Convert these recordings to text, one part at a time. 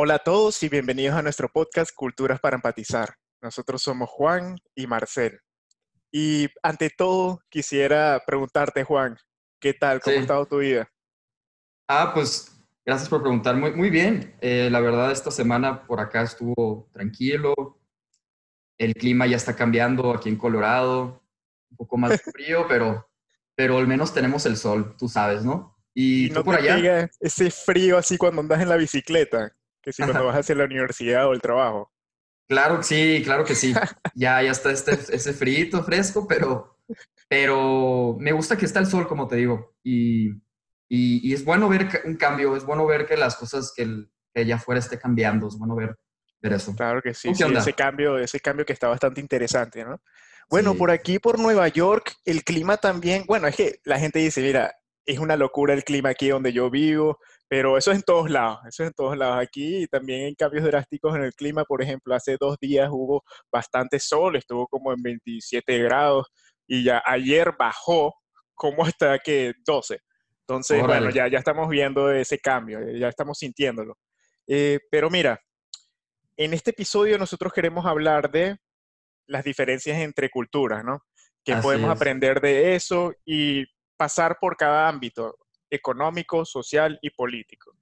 Hola a todos y bienvenidos a nuestro podcast Culturas para Empatizar. Nosotros somos Juan y Marcel. Y ante todo, quisiera preguntarte, Juan, ¿qué tal? ¿Cómo ha estado tu vida? Ah, pues gracias por preguntar. Muy, muy bien. Eh, la verdad, esta semana por acá estuvo tranquilo. El clima ya está cambiando aquí en Colorado. Un poco más frío, pero, pero al menos tenemos el sol, tú sabes, ¿no? Y, no por allá. ese frío así cuando andas en la bicicleta, que si cuando vas hacia la universidad o el trabajo. Claro, sí, claro que sí. ya, ya está este, ese frío fresco, pero, pero me gusta que está el sol, como te digo. Y, y, es bueno ver un cambio, es bueno ver que las cosas que, el, que allá afuera esté cambiando, es bueno ver, ver eso. Claro que sí, sí ese cambio, ese cambio que está bastante interesante, ¿no? Bueno, por aquí, por Nueva York, el clima también, bueno, es que la gente dice, mira, es una locura el clima aquí donde yo vivo, pero eso es en todos lados, eso es en todos lados. Aquí también hay cambios drásticos en el clima, por ejemplo, hace dos días hubo bastante sol, estuvo como en 27 grados y ya ayer bajó como hasta que 12. Entonces, bueno, ya, ya estamos viendo ese cambio, ya estamos sintiéndolo. Eh, pero mira, en este episodio nosotros queremos hablar de las diferencias entre culturas, ¿no? Que podemos aprender de eso y pasar por cada ámbito, económico, social y político.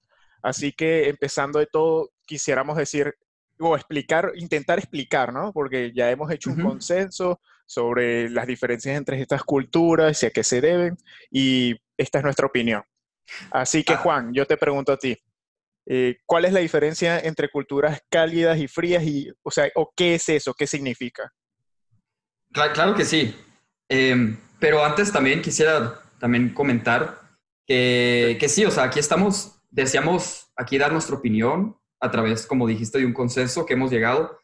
Así que empezando de todo, quisiéramos decir o explicar, intentar explicar, ¿no? Porque ya hemos hecho un consenso sobre las diferencias entre estas culturas y a qué se deben, y esta es nuestra opinión. Así que, ah. Juan, yo te pregunto a ti, eh, ¿cuál es la diferencia entre culturas cálidas y frías? Y, o sea, ¿o qué es eso? ¿Qué significa? Claro, que sí. Em, pero antes también quisiera también comentar que, que, sí, o sea, aquí estamos, deseamos aquí dar nuestra opinión a través, como dijiste, de un consenso que hemos llegado.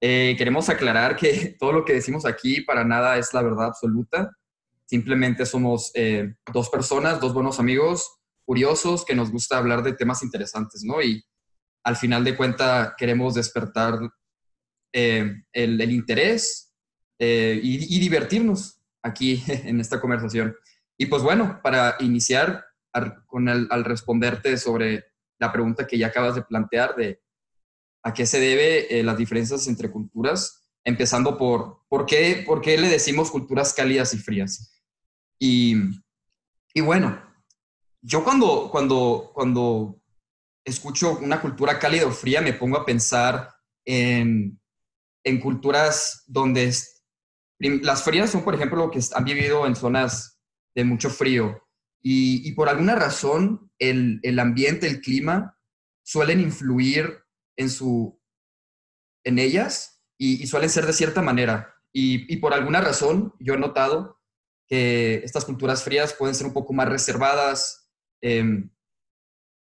Eh, queremos aclarar que todo lo que decimos aquí para nada es la verdad absoluta. Simplemente somos eh, dos personas, dos buenos amigos, curiosos, que nos gusta hablar de temas interesantes, ¿no? Y al final de cuenta queremos despertar eh, el, el, interés y, y divertirnos aquí en esta conversación. Y pues bueno, para iniciar al, con al responderte sobre la pregunta que ya acabas de plantear de a qué se debe eh, las diferencias entre culturas, empezando por ¿por qué, por qué le decimos culturas cálidas y frías. Y, y bueno, yo cuando, cuando, cuando escucho una cultura cálida o fría me pongo a pensar en, en culturas donde las frías son, por ejemplo, que han vivido en zonas de mucho frío. Y, por alguna razón, el, ambiente, el clima, suelen influir en, su, en ellas y, suelen ser de cierta manera. Y, por alguna razón, yo he notado que estas culturas frías pueden ser un poco más reservadas, em,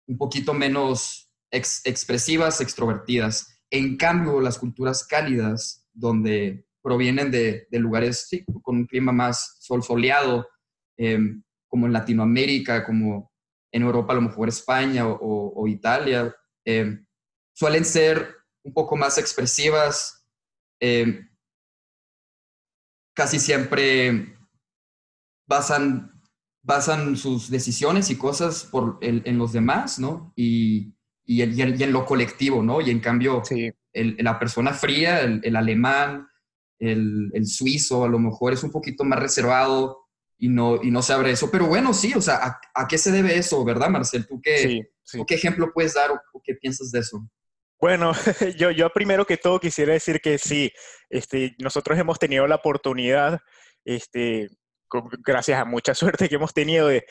un poquito menos expresivas, extrovertidas. En cambio, las culturas cálidas, donde provienen de, lugares con un clima más sol soleado, Em, como en Latinoamérica, como en Europa, a lo mejor España o, Italia, em, suelen ser un poco más expresivas, em, casi siempre basan, basan sus decisiones y cosas por en los demás, ¿no? Y, y, en, lo colectivo, ¿no? Y en cambio, la persona fría, el, alemán, el, el, suizo, a lo mejor es un poquito más reservado, y no, y no se abre eso. Pero bueno, sí, o sea, ¿a, qué se debe eso, verdad, Marcel? ¿Tú qué, qué ejemplo puedes dar o, qué piensas de eso? Bueno, yo, yo primero que todo quisiera decir que sí, este, nosotros hemos tenido la oportunidad, este, gracias a mucha suerte que hemos tenido de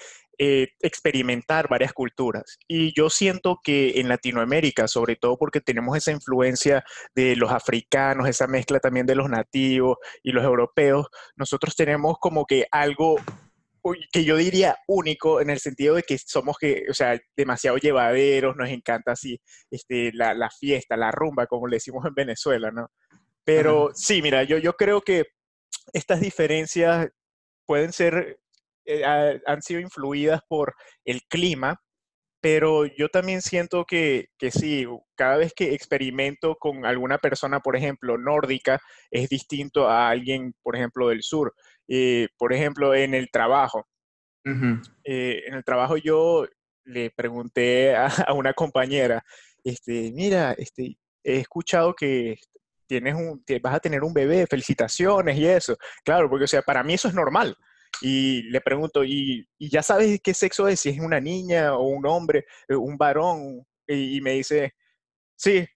eh, experimentar varias culturas. Y yo siento que en Latinoamérica, sobre todo porque tenemos esa influencia de los africanos, esa mezcla también de los nativos y los europeos, nosotros tenemos como que algo que yo diría único en el sentido de que somos que, o sea, demasiado llevaderos, nos encanta así este, la, la fiesta, la rumba, como le decimos en Venezuela, ¿no? Pero sí, mira, yo, yo creo que estas diferencias pueden ser eh, han sido influidas por el clima, pero yo también siento que, que, sí, cada vez que experimento con alguna persona, por ejemplo, nórdica, es distinto a alguien, por ejemplo, del sur. Eh, por ejemplo, en el trabajo. Eh, en el trabajo yo le pregunté a, una compañera este, mira, este, he escuchado que tienes un, vas a tener un bebé, felicitaciones y eso. Claro, porque o sea, para mí eso es normal. Y le pregunto, ¿y, ya sabes qué sexo es? Si es una niña o un hombre, eh, un varón. Y, me dice, sí.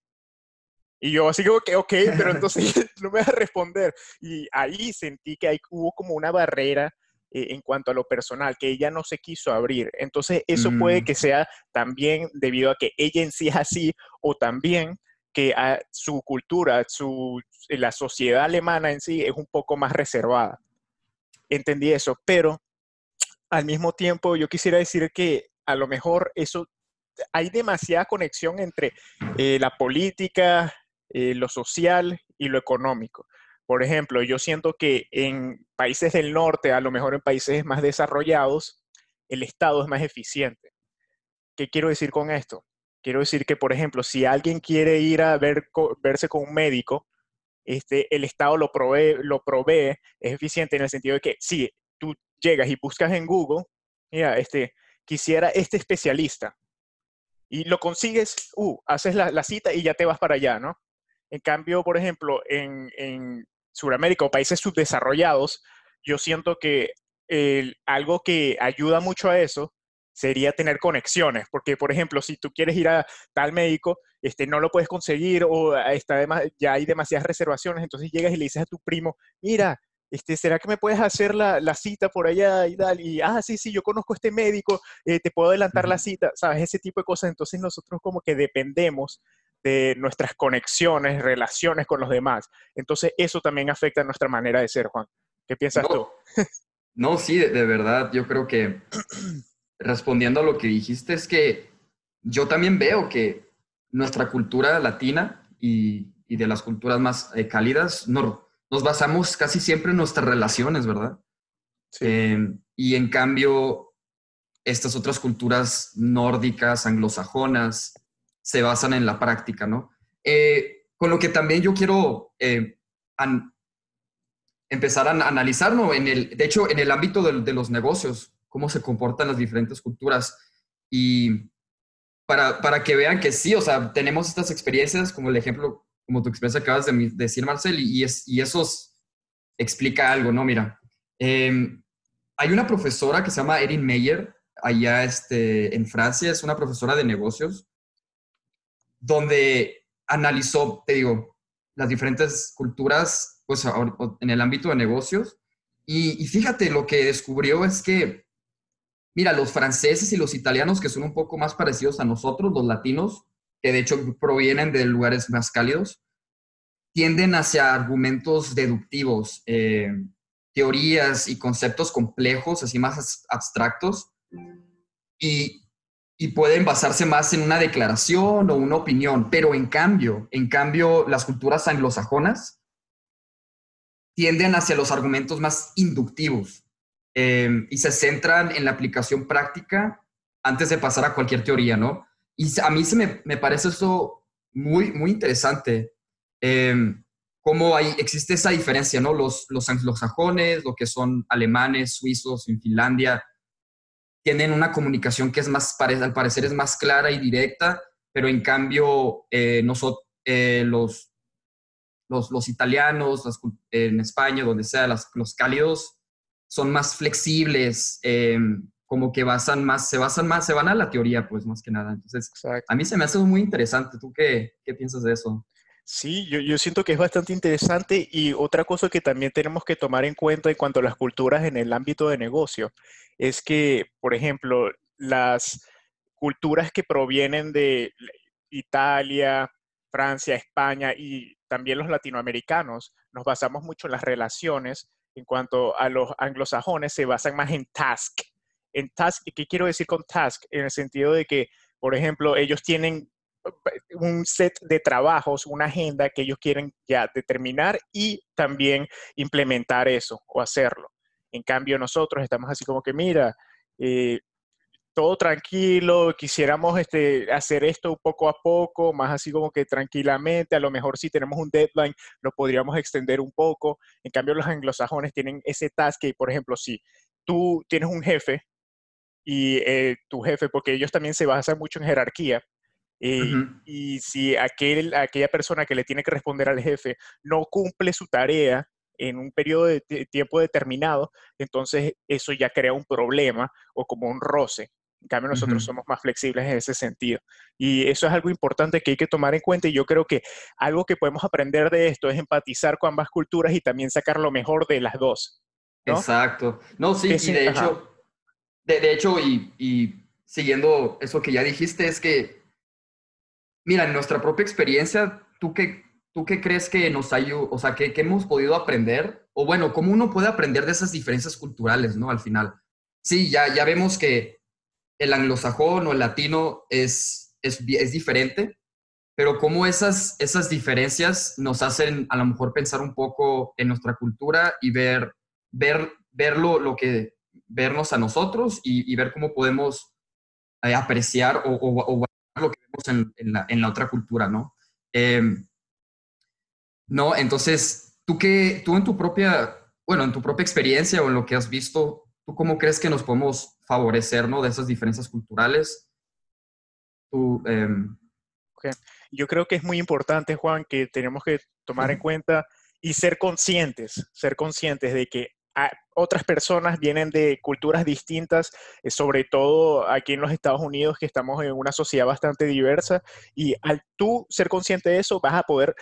Y yo así como que, ok, pero entonces no me vas a responder. Y ahí sentí que hay, hubo como una barrera eh, en cuanto a lo personal, que ella no se quiso abrir. Entonces, eso puede mm. que sea también debido a que ella en sí es así, o también que a su cultura, su, la sociedad alemana en sí es un poco más reservada. Entendí eso, pero al mismo tiempo yo quisiera decir que a lo mejor eso, hay demasiada conexión entre eh, la política, eh, lo social y lo económico. Por ejemplo, yo siento que en países del norte, a lo mejor en países más desarrollados, el Estado es más eficiente. ¿Qué quiero decir con esto? Quiero decir que, por ejemplo, si alguien quiere ir a ver, verse con un médico, este, el Estado lo provee, lo provee, es eficiente en el sentido de que si tú llegas y buscas en Google, mira, este, quisiera este especialista, y lo consigues, uh, haces la, cita y ya te vas para allá, ¿no? En cambio, por ejemplo, en, en Sudamérica o países subdesarrollados, yo siento que algo que ayuda mucho a eso sería tener conexiones, porque por ejemplo, si tú quieres ir a tal médico, este, no lo puedes conseguir o está además, ya hay demasiadas reservaciones, entonces llegas y le dices a tu primo, mira, este, ¿será que me puedes hacer la, cita por allá y tal? Y, ah, sí, sí, yo conozco a este médico, eh, te puedo adelantar la cita, ¿sabes? Ese tipo de cosas. Entonces nosotros como que dependemos de nuestras conexiones, relaciones con los demás. Entonces eso también afecta nuestra manera de ser, Juan. ¿Qué piensas tú? no, sí, de, verdad, yo creo que respondiendo a lo que dijiste, es que yo también veo que nuestra cultura latina y, de las culturas más eh, cálidas, nos, nos basamos casi siempre en nuestras relaciones, ¿verdad? Em, y en cambio, estas otras culturas nórdicas, anglosajonas, se basan en la práctica, ¿no? Eh, con lo que también yo quiero eh, empezar a analizar, ¿no? En el, de hecho, en el ámbito de los negocios, cómo se comportan las diferentes culturas. Y para, para que vean que sí, o sea, tenemos estas experiencias, como el ejemplo, como tu experiencia acabas de decir, Marcel, y, es, y eso explica algo, ¿no? Mira, em, hay una profesora que se llama Erin Meyer, allá este, en Francia, es una profesora de negocios, donde analizó, te digo, las diferentes culturas, pues en el ámbito de negocios. Y fíjate, lo que descubrió es que Mira, los franceses y los italianos, que son un poco más parecidos a nosotros, los latinos, que de hecho provienen de lugares más cálidos, tienden hacia argumentos deductivos, eh, teorías y conceptos complejos, así más abstractos, y, pueden basarse más en una declaración o una opinión. Pero en cambio, en cambio, las culturas anglosajonas tienden hacia los argumentos más inductivos, Em, y se centran en la aplicación práctica antes de pasar a cualquier teoría, ¿no? Y a mí se me, me parece eso muy, muy interesante. Eh, cómo hay, existe esa diferencia, ¿no? Los, los anglosajones, lo que son alemanes, suizos, en Finlandia, tienen una comunicación que es más, al parecer es más clara y directa, pero en cambio eh, nosotros, eh, los, los, los, italianos, en España, donde sea, los cálidos, son más flexibles, em, como que basan más, se basan más, se van a la teoría, pues más que nada. Entonces, a mí se me hace muy interesante. ¿Tú qué, qué piensas de eso? Sí, yo, yo, siento que es bastante interesante y otra cosa que también tenemos que tomar en cuenta en cuanto a las culturas en el ámbito de negocio es que, por ejemplo, las culturas que provienen de Italia, Francia, España y también los latinoamericanos, nos basamos mucho en las relaciones en cuanto a los anglosajones se basan más en task. En task, ¿qué quiero decir con task? En el sentido de que, por ejemplo, ellos tienen un set de trabajos, una agenda que ellos quieren ya determinar y también implementar eso o hacerlo. En cambio, nosotros estamos así como que, mira, eh, todo tranquilo, quisiéramos este, hacer esto poco a poco, más así como que tranquilamente, a lo mejor si tenemos un deadline lo podríamos extender un poco. En cambio, los anglosajones tienen ese task que, por ejemplo, si tú tienes un jefe y eh, tu jefe, porque ellos también se basan mucho en jerarquía, Y si aquel, aquella persona que le tiene que responder al jefe no cumple su tarea en un periodo de tiempo determinado, entonces eso ya crea un problema o como un roce. En cambio, nosotros somos más flexibles en ese sentido. Y eso es algo importante que hay que tomar en cuenta y yo creo que algo que podemos aprender de esto es empatizar con ambas culturas y también sacar lo mejor de las dos. Exacto. No, sí, y de hecho, de, hecho y, y, siguiendo eso que ya dijiste, es que, mira, en nuestra propia experiencia, ¿tú qué, tú qué crees que nos ayuda, o sea, que, que hemos podido aprender? O bueno, ¿cómo uno puede aprender de esas diferencias culturales, ¿no? Al final. Sí, ya, ya vemos que el anglosajón o el latino es, es, es diferente, pero cómo esas, esas diferencias nos hacen a lo mejor pensar un poco en nuestra cultura y ver, ver, verlo, lo que, vernos a nosotros y, ver cómo podemos eh, apreciar o, o, lo que vemos en, en, la, otra cultura, ¿no? Em, no, entonces, tú que, tú en tu propia, bueno, en tu propia experiencia o en lo que has visto, ¿tú cómo crees que nos podemos favorecer de esas diferencias culturales. Em, Yo creo que es muy importante, Juan, que tenemos que tomar en cuenta y ser conscientes, ser conscientes de que otras personas vienen de culturas distintas, eh, sobre todo aquí en los Estados Unidos, que estamos en una sociedad bastante diversa, y al tú ser consciente de eso, vas a poder,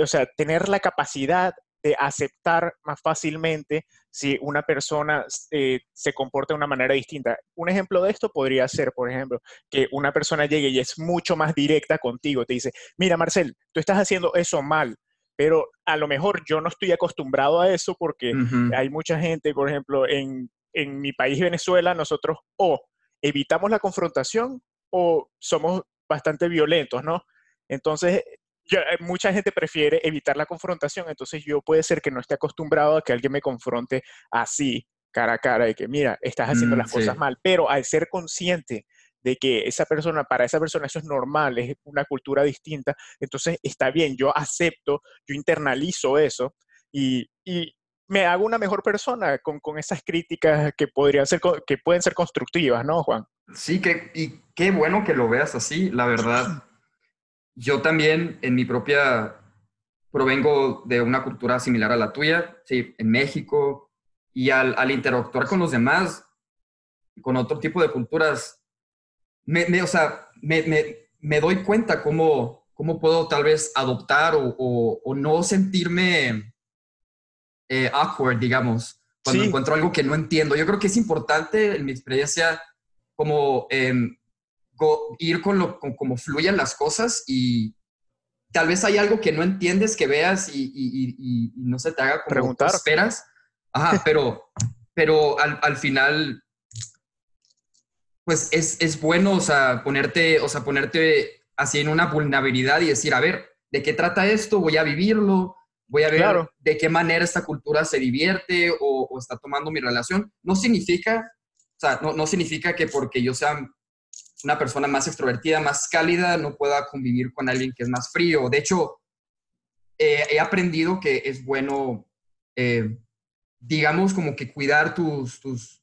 o sea, tener la capacidad de aceptar más fácilmente si una persona eh, se comporta de una manera distinta. Un ejemplo de esto podría ser, por ejemplo, que una persona llegue y es mucho más directa contigo, te dice, mira Marcel, tú estás haciendo eso mal, pero a lo mejor yo no estoy acostumbrado a eso porque hay mucha gente, por ejemplo, en, en mi país Venezuela, nosotros o evitamos la confrontación o somos bastante violentos, ¿no? Entonces, eh, mucha gente prefiere evitar la confrontación, entonces yo puede ser que no esté acostumbrado a que alguien me confronte así, cara a cara, de que, mira, estás haciendo mm, las cosas mal, pero al ser consciente de que esa persona, para esa persona eso es normal, es una cultura distinta, entonces está bien, yo acepto, yo internalizo eso y, y me hago una mejor persona con, con, esas críticas que podrían ser, que pueden ser constructivas, ¿no, Juan? Sí, que, y qué bueno que lo veas así, la verdad. Yo también en mi propia, provengo de una cultura similar a la tuya, sí, en México, y al, al interactuar con los demás, con otro tipo de culturas, me, me o sea, me, me, me, doy cuenta cómo, cómo puedo tal vez adoptar o, o, no sentirme eh, awkward, digamos, cuando encuentro algo que no entiendo. Yo creo que es importante, en mi experiencia, como eh, ir con lo como fluyan las cosas y tal vez hay algo que no entiendes, que veas y, no se te haga como Preguntar. esperas. Ajá, pero, pero al, final, pues es, es, bueno, o sea, ponerte, o sea, ponerte así en una vulnerabilidad y decir, a ver, ¿de qué trata esto? Voy a vivirlo, voy a ver de qué manera esta cultura se divierte o, o, está tomando mi relación. No significa, o sea, no, no significa que porque yo sea una persona más extrovertida, más cálida, no pueda convivir con alguien que es más frío. De hecho, eh, he aprendido que es bueno, eh, digamos, como que cuidar tus, tus,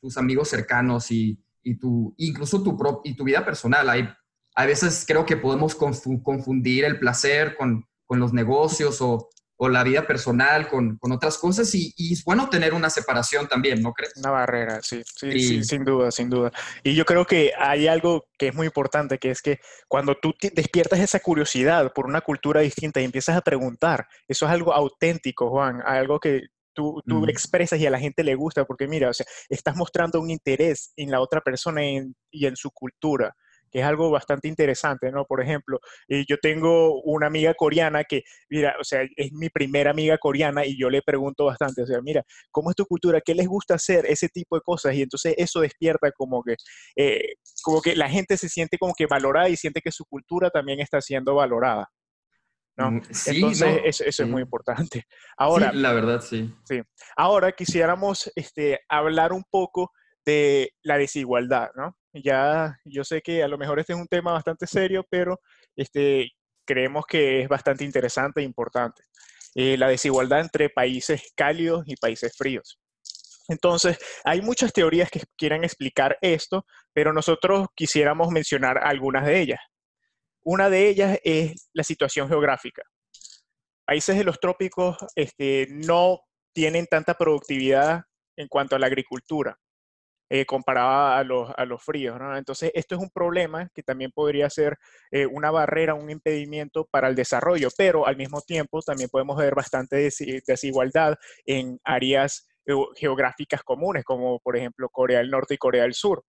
tus, amigos cercanos y, y tu, incluso tu, y tu vida personal. Hay, a veces creo que podemos confundir el placer con, con los negocios o, o la vida personal con, con otras cosas y, y, es bueno tener una separación también, ¿no crees? Una barrera, sí, sí, sí, sin duda, sin duda. Y yo creo que hay algo que es muy importante, que es que cuando tú despiertas esa curiosidad por una cultura distinta y empiezas a preguntar, eso es algo auténtico, Juan, algo que tú, tú expresas y a la gente le gusta, porque mira, o sea, estás mostrando un interés en la otra persona y en su cultura que es algo bastante interesante, ¿no? Por ejemplo, eh, yo tengo una amiga coreana que, mira, o sea, es mi primera amiga coreana y yo le pregunto bastante, o sea, mira, ¿cómo es tu cultura? ¿Qué les gusta hacer? Ese tipo de cosas. Y entonces eso despierta como que, eh, como que la gente se siente como que valorada y siente que su cultura también está siendo valorada. ¿no? Mm, sí, Entonces, Eso, eso, es muy importante. Ahora, sí, la verdad, sí. Sí. Ahora quisiéramos este, hablar un poco de la desigualdad, ¿no? Ya, yo sé que a lo mejor este es un tema bastante serio, pero este, creemos que es bastante interesante e importante. Eh, la desigualdad entre países cálidos y países fríos. Entonces, hay muchas teorías que quieran explicar esto, pero nosotros quisiéramos mencionar algunas de ellas. Una de ellas es la situación geográfica. Países de los trópicos este, no tienen tanta productividad en cuanto a la agricultura. Eh, comparada a los, a los fríos. ¿no? Entonces, esto es un problema que también podría ser eh, una barrera, un impedimento para el desarrollo, pero al mismo tiempo también podemos ver bastante desigualdad en áreas geográficas comunes, como por ejemplo Corea del Norte y Corea del Sur.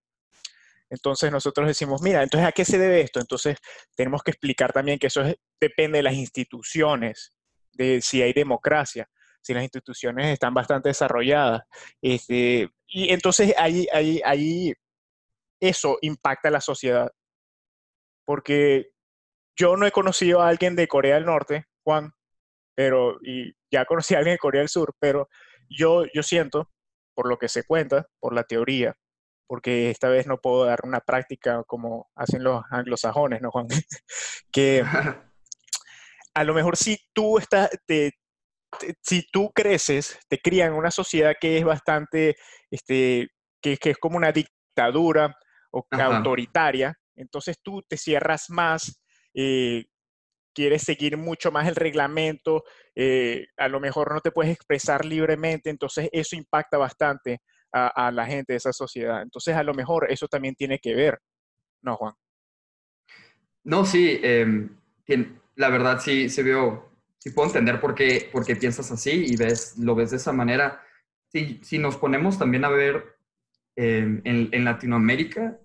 Entonces nosotros decimos, mira, entonces ¿a qué se debe esto? Entonces tenemos que explicar también que eso depende de las instituciones, de si hay democracia, si las instituciones están bastante desarrolladas. Este, y entonces ahí, ahí, ahí eso impacta a la sociedad. Porque yo no he conocido a alguien de Corea del Norte, Juan, pero, y ya conocí a alguien de Corea del Sur, pero yo, yo siento, por lo que se cuenta, por la teoría, porque esta vez no puedo dar una práctica como hacen los anglosajones, ¿no, Juan? que a lo mejor si tú estás, te, si tú creces, te crían en una sociedad que es bastante, este, que, es como una dictadura o autoritaria, entonces tú te cierras más, eh, quieres seguir mucho más el reglamento, eh, a lo mejor no te puedes expresar libremente, entonces eso impacta bastante a, la gente de esa sociedad. Entonces a lo mejor eso también tiene que ver, ¿no, Juan? No, sí, em, la verdad sí se vio sí puedo entender por qué, por qué piensas así y ves, lo ves de esa manera. Si, si nos ponemos también a ver em, en, en, Latinoamérica,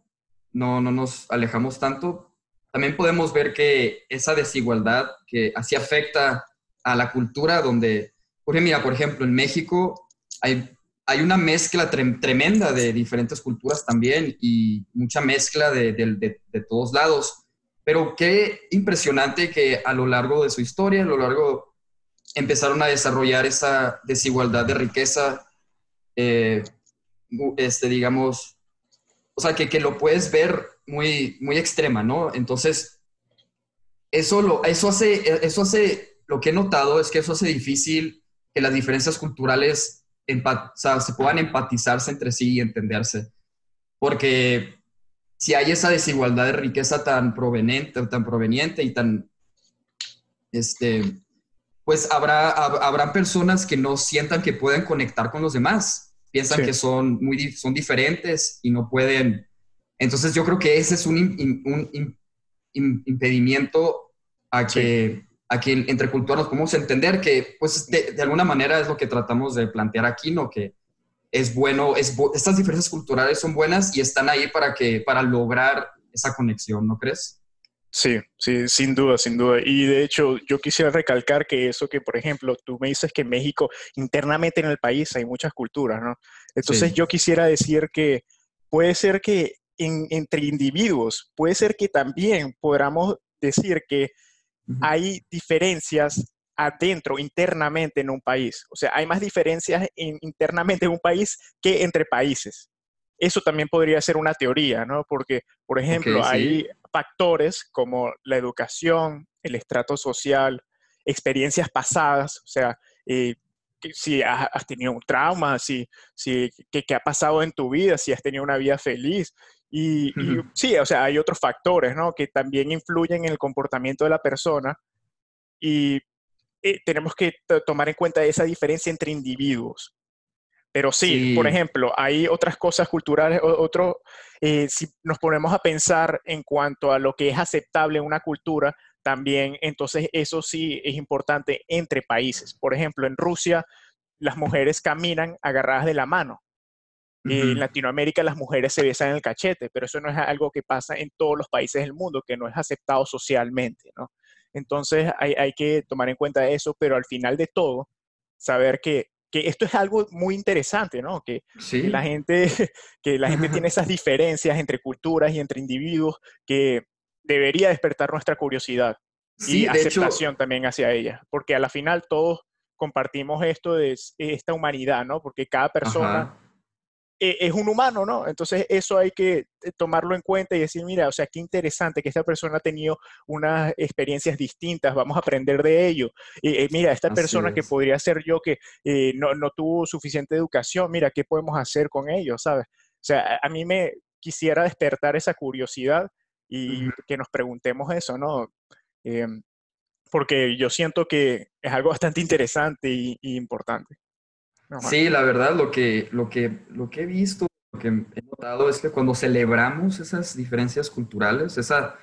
no, no nos alejamos tanto, también podemos ver que esa desigualdad que así afecta a la cultura donde, porque mira, por ejemplo, en México hay, hay una mezcla tremenda de diferentes culturas también y mucha mezcla de, de, de todos lados pero qué impresionante que a lo largo de su historia, a lo largo, empezaron a desarrollar esa desigualdad de riqueza, eh, este, digamos, o sea, que, que, lo puedes ver muy, muy extrema, ¿no? Entonces, eso, lo, eso, hace, eso hace, lo que he notado es que eso hace difícil que las diferencias culturales o sea, se puedan empatizarse entre sí y entenderse. Porque si hay esa desigualdad de riqueza tan proveniente, tan proveniente y tan, este, pues habrá, habrá personas que no sientan que pueden conectar con los demás, piensan que son muy son diferentes y no pueden. Entonces yo creo que ese es un, un, impedimento a que, a que entre culturas nos podamos entender que, pues, de, de, alguna manera es lo que tratamos de plantear aquí, ¿no? Que es bueno, es, estas diferencias culturales son buenas y están ahí para, que, para lograr esa conexión, ¿no crees? Sí, sí, sin duda, sin duda. Y de hecho, yo quisiera recalcar que eso que, por ejemplo, tú me dices que en México, internamente en el país hay muchas culturas, ¿no? Entonces yo quisiera decir que puede ser que entre individuos, puede ser que también podamos decir que hay diferencias adentro, internamente en un país. O sea, hay más diferencias internamente en un país que entre países. Eso también podría ser una teoría, ¿no? Porque, por ejemplo, hay factores como la educación, el estrato social, experiencias pasadas, o sea, eh, si has, tenido un trauma, si, si, qué, ha pasado en tu vida, si has tenido una vida feliz. Y, y, sí, o sea, hay otros factores, ¿no? Que también influyen en el comportamiento de la persona. Y eh, tenemos que tomar en cuenta esa diferencia entre individuos. Pero sí, por ejemplo, hay otras cosas culturales, otro, eh, si nos ponemos a pensar en cuanto a lo que es aceptable en una cultura, también entonces eso sí es importante entre países. Por ejemplo, en Rusia las mujeres caminan agarradas de la mano. En Latinoamérica las mujeres se besan en el cachete, pero eso no es algo que pasa en todos los países del mundo, que no es aceptado socialmente, ¿no? Entonces hay, que tomar en cuenta eso, pero al final de todo, saber que, esto es algo muy interesante, ¿no? Que, la gente, que la gente tiene esas diferencias entre culturas y entre individuos que debería despertar nuestra curiosidad y aceptación también hacia ella, porque a la final todos compartimos esto de esta humanidad, ¿no? Porque cada persona eh, es un humano, ¿no? Entonces eso hay que eh, tomarlo en cuenta y decir, mira, o sea, qué interesante que esta persona ha tenido unas experiencias distintas, vamos a aprender de ello. Eh, mira, esta persona que podría ser yo que no, no, tuvo suficiente educación, mira, ¿qué podemos hacer con ello, sabes? O sea, a mí me quisiera despertar esa curiosidad y que nos preguntemos eso, ¿no? Em, porque yo siento que es algo bastante interesante y, importante. Sí, la verdad, lo que, lo, que, lo que he visto, lo que he notado es que cuando celebramos esas diferencias culturales, esa,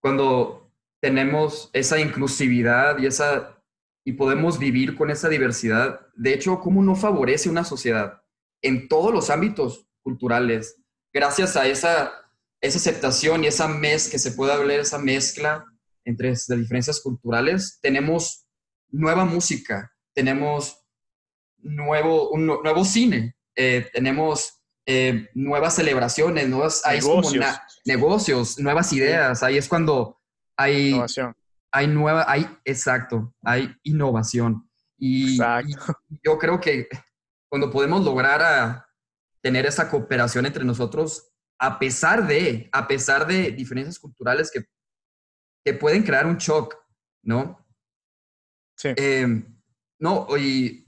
cuando tenemos esa inclusividad y, esa, y podemos vivir con esa diversidad, de hecho, ¿cómo no favorece una sociedad en todos los ámbitos culturales? Gracias a esa, esa aceptación y esa mez que se puede hablar, esa mezcla entre las diferencias culturales, tenemos nueva música, tenemos nuevo, un nuevo cine, eh, tenemos eh, nuevas celebraciones, nuevas, negocios. negocios, nuevas ideas. Ahí es cuando hay innovación. Hay nueva, hay, exacto, hay innovación. Y, yo creo que cuando podemos lograr a tener esa cooperación entre nosotros, a pesar de, a pesar de diferencias culturales que que pueden crear un shock, ¿no? Sí. Em, no, y,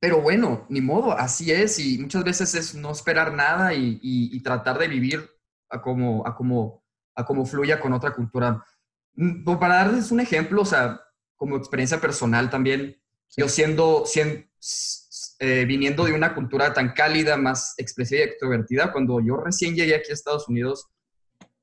pero bueno, ni modo, así es, y muchas veces es no esperar nada y, tratar de vivir a como, a, como, a como fluya con otra cultura. Mm, pues, para darles un ejemplo, o sea, como experiencia personal también, yo siendo, siendo eh, viniendo de una cultura tan cálida, más expresiva y extrovertida, cuando yo recién llegué aquí a Estados Unidos,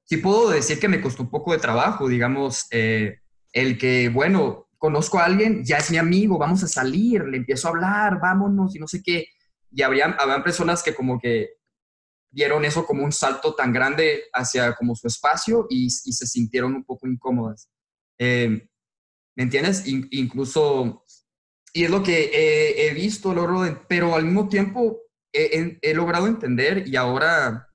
sí puedo decir que me costó un poco de trabajo, digamos, eh, el que, bueno, conozco a alguien, ya es mi amigo, vamos a salir, le empiezo a hablar, vámonos y no sé qué. Y habrían, habían personas que como que vieron eso como un salto tan grande hacia como su espacio y, se sintieron un poco incómodas. Eh, ¿Me entiendes? incluso, y es lo que he, visto, pero al mismo tiempo he, he, logrado entender y ahora,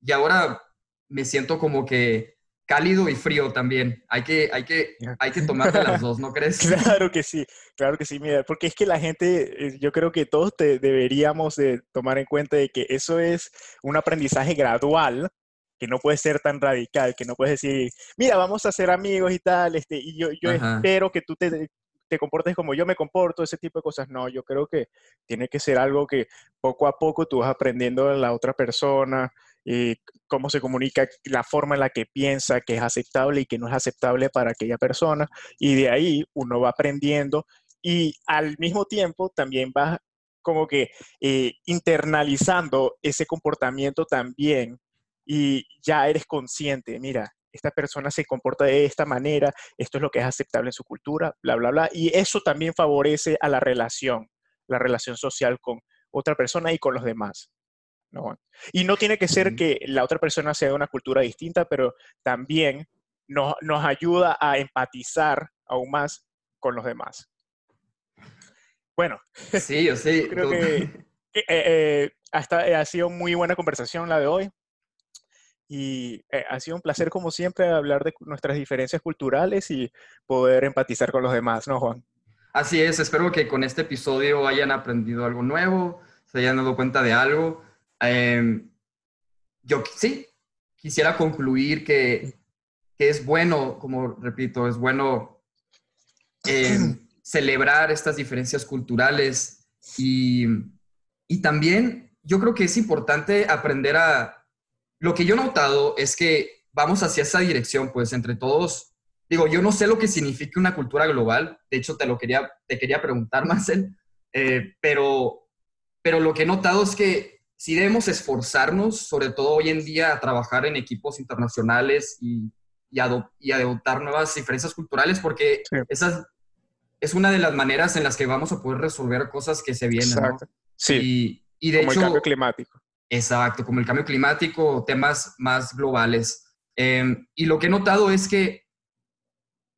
y ahora me siento como que cálido y frío también. Hay que, hay que, hay que tomar las dos, ¿no crees? Claro que sí, claro que sí, mira, porque es que la gente, eh, yo creo que todos te deberíamos de tomar en cuenta de que eso es un aprendizaje gradual, que no puede ser tan radical, que no puedes decir, mira, vamos a ser amigos y tal, este, y yo, yo espero que tú te, te comportes como yo me comporto, ese tipo de cosas. No, yo creo que tiene que ser algo que poco a poco tú vas aprendiendo de la otra persona, y cómo se comunica, la forma en la que piensa que es aceptable y que no es aceptable para aquella persona. Y de ahí uno va aprendiendo y al mismo tiempo también va como que eh, internalizando ese comportamiento también y ya eres consciente, mira, esta persona se comporta de esta manera, esto es lo que es aceptable en su cultura, bla, bla, bla. Y eso también favorece a la relación, la relación social con otra persona y con los demás. ¿No? Y no tiene que ser que la otra persona sea de una cultura distinta, pero también nos, nos ayuda a empatizar aún más con los demás. Bueno, sí, yo sí. creo que, eh, eh, hasta, ha sido muy buena conversación la de hoy. Y eh, ha sido un placer, como siempre, hablar de nuestras diferencias culturales y poder empatizar con los demás, ¿no, Juan? Así es, espero que con este episodio hayan aprendido algo nuevo, se hayan dado cuenta de algo. Em, yo sí, quisiera concluir que, que, es bueno, como repito, es bueno em, celebrar estas diferencias culturales y, y también yo creo que es importante aprender a lo que yo he notado es que vamos hacia esa dirección, pues entre todos, digo, yo no sé lo que significa una cultura global, de hecho te lo quería, te quería preguntar, Marcel, eh, pero, pero lo que he notado es que sí debemos esforzarnos, sobre todo hoy en día, a trabajar en equipos internacionales y, y, y adoptar nuevas diferencias culturales, porque esa es una de las maneras en las que vamos a poder resolver cosas que se vienen. Exacto. Sí. Y, de Como hecho, el cambio climático. Exacto, como el cambio climático, temas más globales. Em, y lo que he notado es que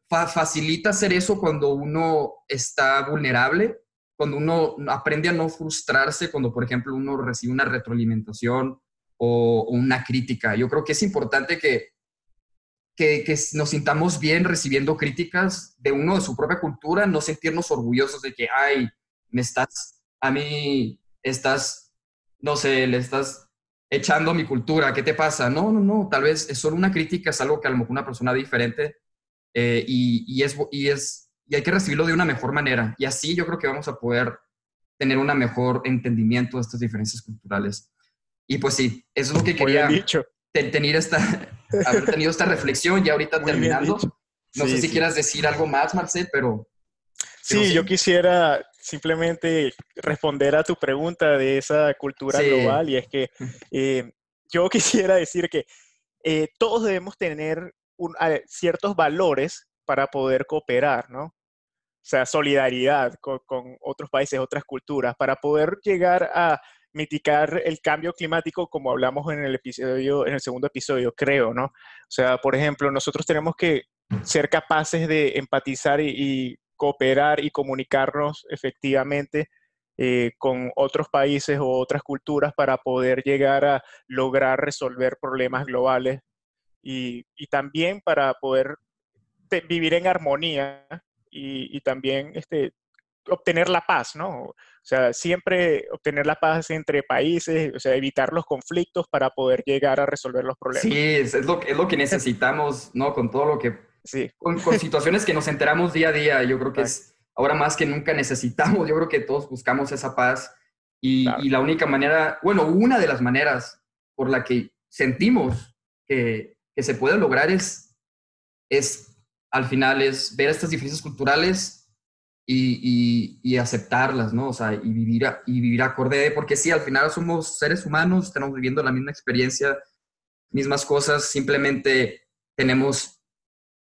facilita hacer eso cuando uno está vulnerable, cuando uno aprende a no frustrarse, cuando, por ejemplo, uno recibe una retroalimentación o, una crítica. Yo creo que es importante que, que, que, nos sintamos bien recibiendo críticas de uno de su propia cultura, no sentirnos orgullosos de que, ay, me estás, a mí estás no sé, le estás echando mi cultura, ¿qué te pasa? No, no, no, tal vez es solo una crítica, es algo que a lo mejor una persona diferente eh, y, es, y, es, y hay que recibirlo de una mejor manera. Y así yo creo que vamos a poder tener un mejor entendimiento de estas diferencias culturales. Y pues sí, eso es lo que quería dicho. tener esta, haber tenido esta reflexión ya ahorita terminando. No sé si quieras decir algo más, Marcel, pero... Sí, yo quisiera simplemente responder a tu pregunta de esa cultura global y es que eh, yo quisiera decir que eh, todos debemos tener ciertos valores para poder cooperar, ¿no? O sea, solidaridad con, con, otros países, otras culturas, para poder llegar a mitigar el cambio climático, como hablamos en el episodio, en el segundo episodio, creo, ¿no? O sea, por ejemplo, nosotros tenemos que ser capaces de empatizar y, cooperar y comunicarnos efectivamente eh, con otros países o otras culturas para poder llegar a lograr resolver problemas globales y, también para poder vivir en armonía y, también este, obtener la paz, ¿no? O sea, siempre obtener la paz entre países, o sea, evitar los conflictos para poder llegar a resolver los problemas. Sí, es, lo, es lo que necesitamos, ¿no? Con todo lo que... Sí. Con, situaciones que nos enteramos día a día, yo creo que es ahora más que nunca necesitamos, yo creo que todos buscamos esa paz y, y la única manera, bueno, una de las maneras por la que sentimos que, que se puede lograr es, es, al final, es ver estas diferencias culturales y, aceptarlas, ¿no? O sea, y vivir, y vivir acorde, porque sí, al final somos seres humanos, estamos viviendo la misma experiencia, mismas cosas, simplemente tenemos,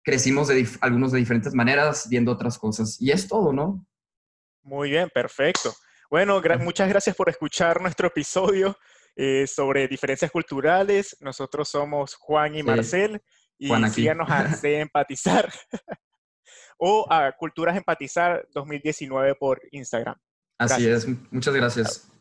crecimos de algunos de diferentes maneras, viendo otras cosas, y es todo, ¿no? Muy bien, perfecto. Bueno, muchas gracias por escuchar nuestro episodio eh, sobre diferencias culturales. Nosotros somos Juan y Marcel, y síganos a empatizar. o a Culturas Empatizar 2019 por Instagram. Así es, muchas gracias.